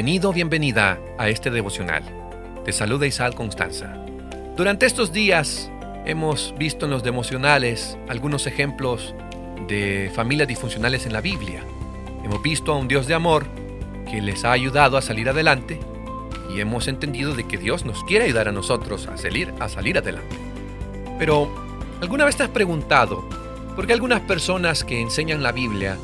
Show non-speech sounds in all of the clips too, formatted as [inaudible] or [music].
Bienvenido, bienvenida a este devocional. Te saluda Isal Constanza. Durante estos días hemos visto en los devocionales algunos ejemplos de familias disfuncionales en la Biblia. Hemos visto a un Dios de amor que les ha ayudado a salir adelante y hemos entendido de que Dios nos quiere ayudar a nosotros a salir, a salir adelante. Pero, ¿alguna vez te has preguntado por qué algunas personas que enseñan la Biblia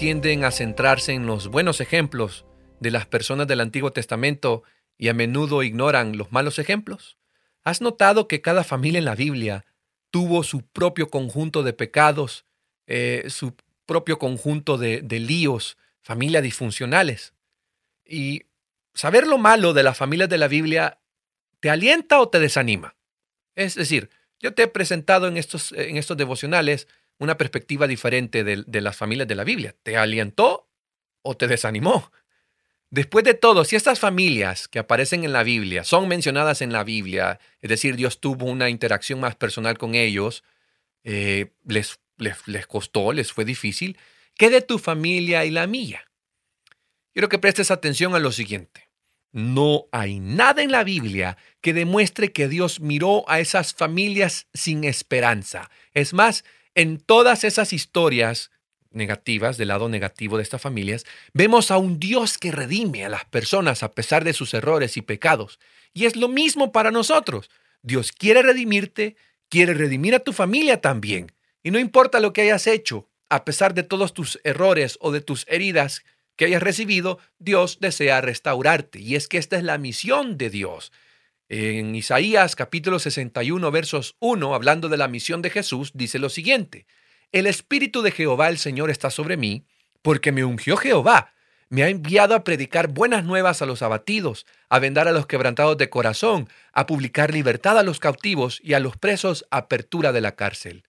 tienden a centrarse en los buenos ejemplos de las personas del Antiguo Testamento y a menudo ignoran los malos ejemplos? ¿Has notado que cada familia en la Biblia tuvo su propio conjunto de pecados, eh, su propio conjunto de, líos, familias disfuncionales? Y saber lo malo de las familias de la Biblia te alienta o te desanima. Es decir, yo te he presentado en estos, en estos devocionales una perspectiva diferente de las familias de la Biblia. ¿Te alientó o te desanimó? Después de todo, si estas familias que aparecen en la Biblia son mencionadas en la Biblia, es decir, Dios tuvo una interacción más personal con ellos, eh, les, les, les costó, les fue difícil, ¿qué de tu familia y la mía? Quiero que prestes atención a lo siguiente. No hay nada en la Biblia que demuestre que Dios miró a esas familias sin esperanza. Es más, en todas esas historias negativas, del lado negativo de estas familias, vemos a un Dios que redime a las personas a pesar de sus errores y pecados. Y es lo mismo para nosotros. Dios quiere redimirte, quiere redimir a tu familia también. Y no importa lo que hayas hecho, a pesar de todos tus errores o de tus heridas que hayas recibido, Dios desea restaurarte. Y es que esta es la misión de Dios. En Isaías capítulo 61 versos 1, hablando de la misión de Jesús, dice lo siguiente. El Espíritu de Jehová el Señor está sobre mí, porque me ungió Jehová. Me ha enviado a predicar buenas nuevas a los abatidos, a vendar a los quebrantados de corazón, a publicar libertad a los cautivos y a los presos apertura de la cárcel.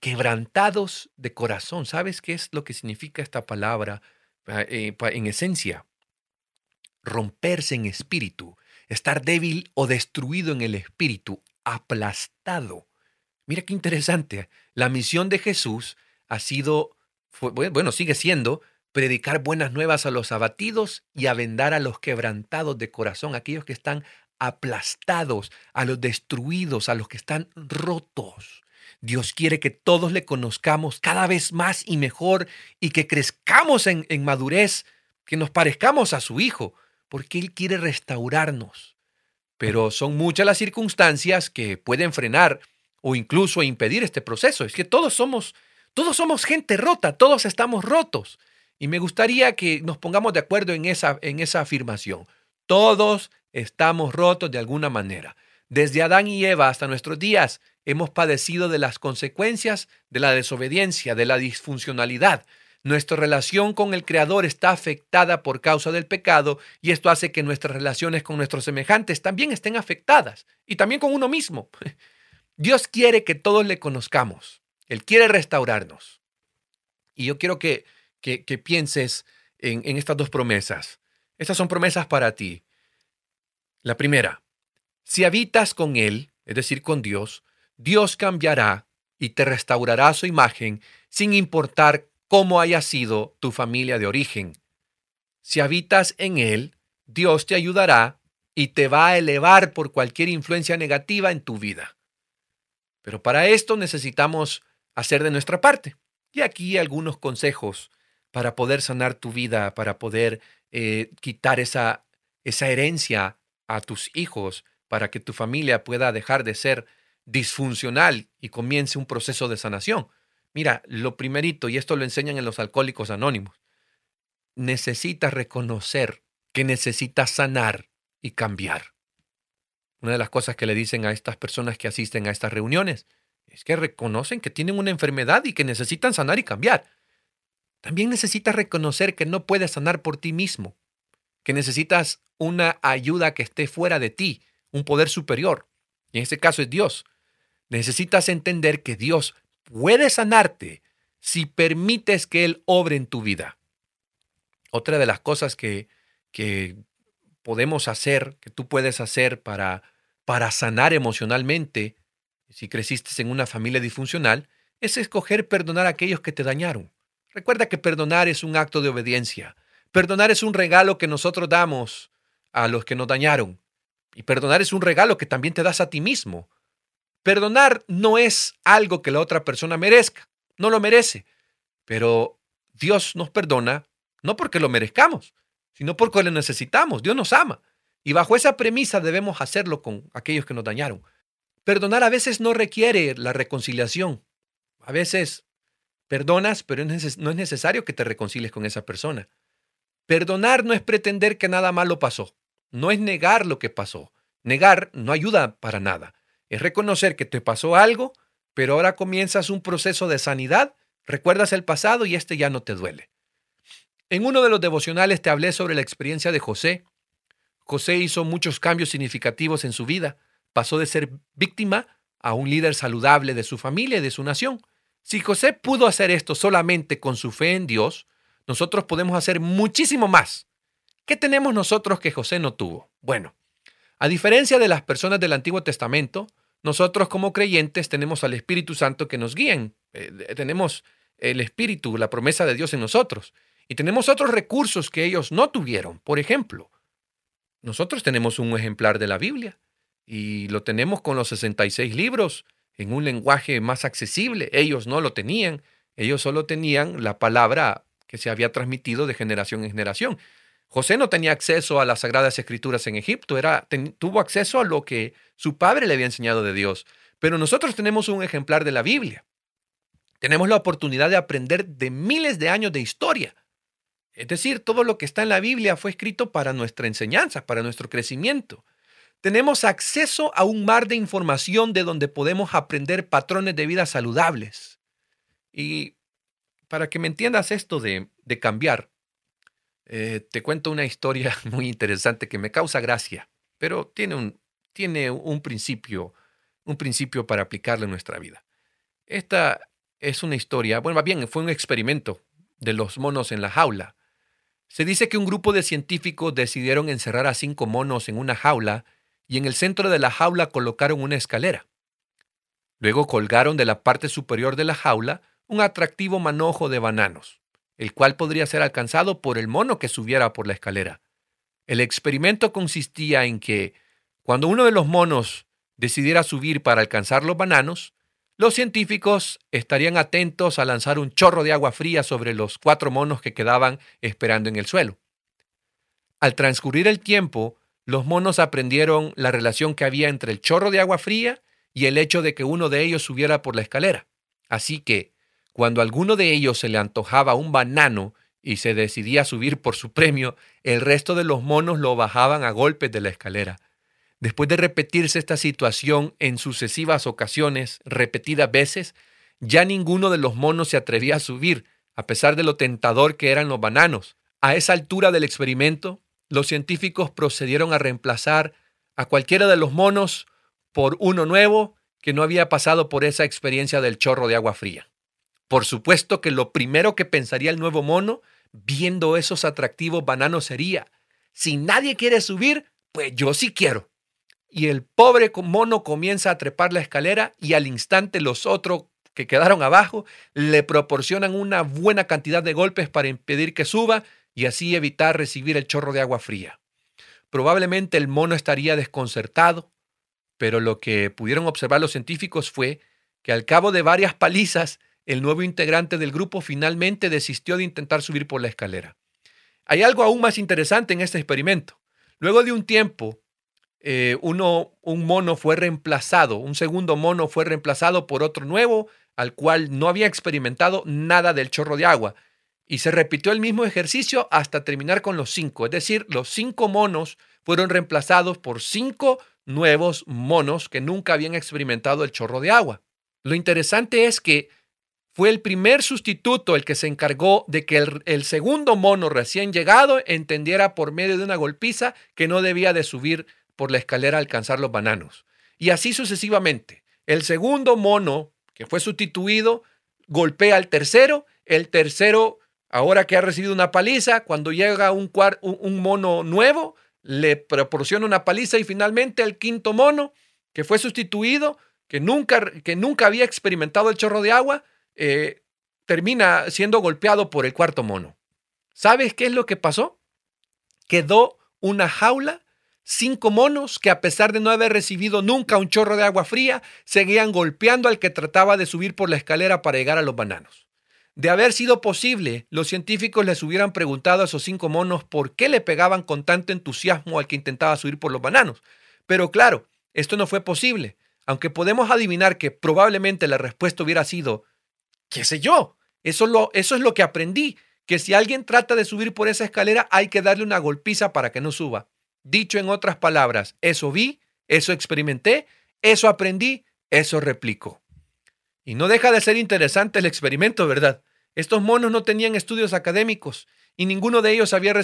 Quebrantados de corazón. ¿Sabes qué es lo que significa esta palabra eh, en esencia? Romperse en espíritu, estar débil o destruido en el espíritu, aplastado. Mira qué interesante. La misión de Jesús ha sido, bueno, sigue siendo predicar buenas nuevas a los abatidos y a vendar a los quebrantados de corazón, aquellos que están aplastados, a los destruidos, a los que están rotos. Dios quiere que todos le conozcamos cada vez más y mejor y que crezcamos en madurez, que nos parezcamos a su Hijo, porque Él quiere restaurarnos. Pero son muchas las circunstancias que pueden frenar o incluso impedir este proceso. Es que todos somos, todos somos gente rota, todos estamos rotos. Y me gustaría que nos pongamos de acuerdo en esa, en esa afirmación. Todos estamos rotos de alguna manera. Desde Adán y Eva hasta nuestros días hemos padecido de las consecuencias de la desobediencia, de la disfuncionalidad. Nuestra relación con el Creador está afectada por causa del pecado y esto hace que nuestras relaciones con nuestros semejantes también estén afectadas y también con uno mismo. Dios quiere que todos le conozcamos. Él quiere restaurarnos. Y yo quiero que, que, pienses en, en estas dos promesas. Estas son promesas para ti. La primera, si habitas con Él, es decir, con Dios, Dios cambiará y te restaurará su imagen sin importar cómo haya sido tu familia de origen. Si habitas en Él, Dios te ayudará y te va a elevar por cualquier influencia negativa en tu vida. Pero para esto necesitamos hacer de nuestra parte. Y aquí algunos consejos para poder sanar tu vida, para poder eh, quitar esa, esa herencia a tus hijos, para que tu familia pueda dejar de ser disfuncional y comience un proceso de sanación. Mira, lo primerito, y esto lo enseñan en los alcohólicos anónimos, necesitas reconocer que necesitas sanar y cambiar. Una de las cosas que le dicen a estas personas que asisten a estas reuniones es que reconocen que tienen una enfermedad y que necesitan sanar y cambiar. También necesitas reconocer que no puedes sanar por ti mismo, que necesitas una ayuda que esté fuera de ti, un poder superior. Y en este caso es Dios. Necesitas entender que Dios puede sanarte si permites que Él obre en tu vida. Otra de las cosas que, que podemos hacer, que tú puedes hacer para para sanar emocionalmente, si creciste en una familia disfuncional, es escoger perdonar a aquellos que te dañaron. Recuerda que perdonar es un acto de obediencia. Perdonar es un regalo que nosotros damos a los que nos dañaron. Y perdonar es un regalo que también te das a ti mismo. Perdonar no es algo que la otra persona merezca, no lo merece. Pero Dios nos perdona no porque lo merezcamos, sino porque lo necesitamos. Dios nos ama. Y bajo esa premisa debemos hacerlo con aquellos que nos dañaron. Perdonar a veces no requiere la reconciliación. A veces perdonas, pero no es necesario que te reconcilies con esa persona. Perdonar no es pretender que nada malo pasó. No es negar lo que pasó. Negar no ayuda para nada. Es reconocer que te pasó algo, pero ahora comienzas un proceso de sanidad, recuerdas el pasado y este ya no te duele. En uno de los devocionales te hablé sobre la experiencia de José. José hizo muchos cambios significativos en su vida pasó de ser víctima a un líder saludable de su familia y de su nación. Si José pudo hacer esto solamente con su fe en Dios, nosotros podemos hacer muchísimo más. ¿Qué tenemos nosotros que José no tuvo? Bueno, a diferencia de las personas del Antiguo Testamento, nosotros como creyentes tenemos al Espíritu Santo que nos guíen. Eh, tenemos el Espíritu, la promesa de Dios en nosotros. Y tenemos otros recursos que ellos no tuvieron. Por ejemplo, nosotros tenemos un ejemplar de la Biblia y lo tenemos con los 66 libros en un lenguaje más accesible. Ellos no lo tenían, ellos solo tenían la palabra que se había transmitido de generación en generación. José no tenía acceso a las sagradas escrituras en Egipto, era, tuvo acceso a lo que su padre le había enseñado de Dios. Pero nosotros tenemos un ejemplar de la Biblia. Tenemos la oportunidad de aprender de miles de años de historia. Es decir, todo lo que está en la Biblia fue escrito para nuestra enseñanza, para nuestro crecimiento. Tenemos acceso a un mar de información de donde podemos aprender patrones de vida saludables. Y para que me entiendas esto de, cambiar, eh, te cuento una historia [laughs] muy interesante que me causa gracia, pero tiene un, tiene un principio, un principio para aplicarlo en nuestra vida. Esta es una historia, bueno, más bien fue un experimento de los monos en la jaula. Se dice que un grupo de científicos decidieron encerrar a cinco monos en una jaula y en el centro de la jaula colocaron una escalera. Luego colgaron de la parte superior de la jaula un atractivo manojo de bananos, el cual podría ser alcanzado por el mono que subiera por la escalera. El experimento consistía en que, cuando uno de los monos decidiera subir para alcanzar los bananos, los científicos estarían atentos a lanzar un chorro de agua fría sobre los cuatro monos que quedaban esperando en el suelo. Al transcurrir el tiempo, los monos aprendieron la relación que había entre el chorro de agua fría y el hecho de que uno de ellos subiera por la escalera. Así que, cuando alguno de ellos se le antojaba un banano y se decidía subir por su premio, el resto de los monos lo bajaban a golpes de la escalera. Después de repetirse esta situación en sucesivas ocasiones, repetidas veces, ya ninguno de los monos se atrevía a subir, a pesar de lo tentador que eran los bananos. A esa altura del experimento, los científicos procedieron a reemplazar a cualquiera de los monos por uno nuevo que no había pasado por esa experiencia del chorro de agua fría. Por supuesto que lo primero que pensaría el nuevo mono, viendo esos atractivos bananos, sería, si nadie quiere subir, pues yo sí quiero. Y el pobre mono comienza a trepar la escalera y al instante los otros que quedaron abajo le proporcionan una buena cantidad de golpes para impedir que suba y así evitar recibir el chorro de agua fría. Probablemente el mono estaría desconcertado, pero lo que pudieron observar los científicos fue que al cabo de varias palizas, el nuevo integrante del grupo finalmente desistió de intentar subir por la escalera. Hay algo aún más interesante en este experimento. Luego de un tiempo, eh, uno, un mono fue reemplazado, un segundo mono fue reemplazado por otro nuevo, al cual no había experimentado nada del chorro de agua. Y se repitió el mismo ejercicio hasta terminar con los cinco. Es decir, los cinco monos fueron reemplazados por cinco nuevos monos que nunca habían experimentado el chorro de agua. Lo interesante es que fue el primer sustituto el que se encargó de que el, segundo mono recién llegado entendiera por medio de una golpiza que no debía de subir por la escalera a alcanzar los bananos. Y así sucesivamente. El segundo mono que fue sustituido golpea al tercero, el tercero Ahora que ha recibido una paliza, cuando llega un, un, mono nuevo, le proporciona una paliza y finalmente el quinto mono, que fue sustituido, que nunca, que nunca había experimentado el chorro de agua, eh, termina siendo golpeado por el cuarto mono. ¿Sabes qué es lo que pasó? Quedó una jaula, cinco monos que a pesar de no haber recibido nunca un chorro de agua fría, seguían golpeando al que trataba de subir por la escalera para llegar a los bananos. De haber sido posible, los científicos les hubieran preguntado a esos cinco monos por qué le pegaban con tanto entusiasmo al que intentaba subir por los bananos. Pero claro, esto no fue posible, aunque podemos adivinar que probablemente la respuesta hubiera sido, qué sé yo, eso, lo, eso es lo que aprendí, que si alguien trata de subir por esa escalera hay que darle una golpiza para que no suba. Dicho en otras palabras, eso vi, eso experimenté, eso aprendí, eso replico. Y no deja de ser interesante el experimento, ¿verdad? Estos monos no tenían estudios académicos y ninguno de ellos había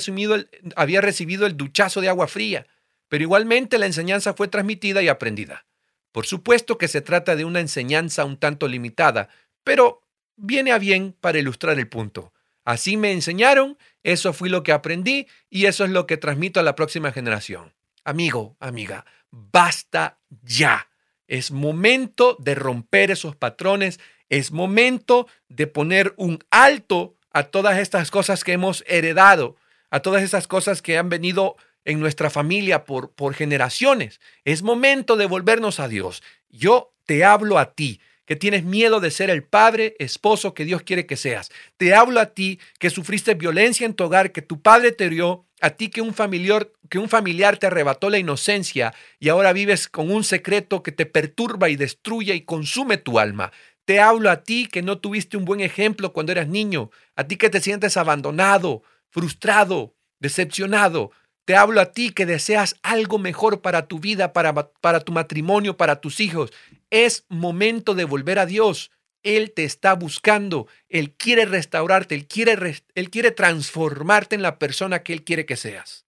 había recibido el duchazo de agua fría, pero igualmente la enseñanza fue transmitida y aprendida. Por supuesto que se trata de una enseñanza un tanto limitada, pero viene a bien para ilustrar el punto. Así me enseñaron, eso fue lo que aprendí y eso es lo que transmito a la próxima generación. Amigo, amiga, basta ya. Es momento de romper esos patrones, es momento de poner un alto a todas estas cosas que hemos heredado, a todas esas cosas que han venido en nuestra familia por, por generaciones. Es momento de volvernos a Dios. Yo te hablo a ti, que tienes miedo de ser el padre, esposo que Dios quiere que seas. Te hablo a ti que sufriste violencia en tu hogar, que tu padre te hirió, a ti que un familiar que un familiar te arrebató la inocencia y ahora vives con un secreto que te perturba y destruye y consume tu alma. Te hablo a ti que no tuviste un buen ejemplo cuando eras niño, a ti que te sientes abandonado, frustrado, decepcionado. Te hablo a ti que deseas algo mejor para tu vida, para, para tu matrimonio, para tus hijos. Es momento de volver a Dios. Él te está buscando. Él quiere restaurarte. Él quiere, él quiere transformarte en la persona que Él quiere que seas.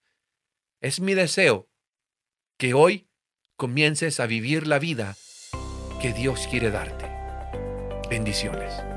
Es mi deseo que hoy comiences a vivir la vida que Dios quiere darte. Bendiciones.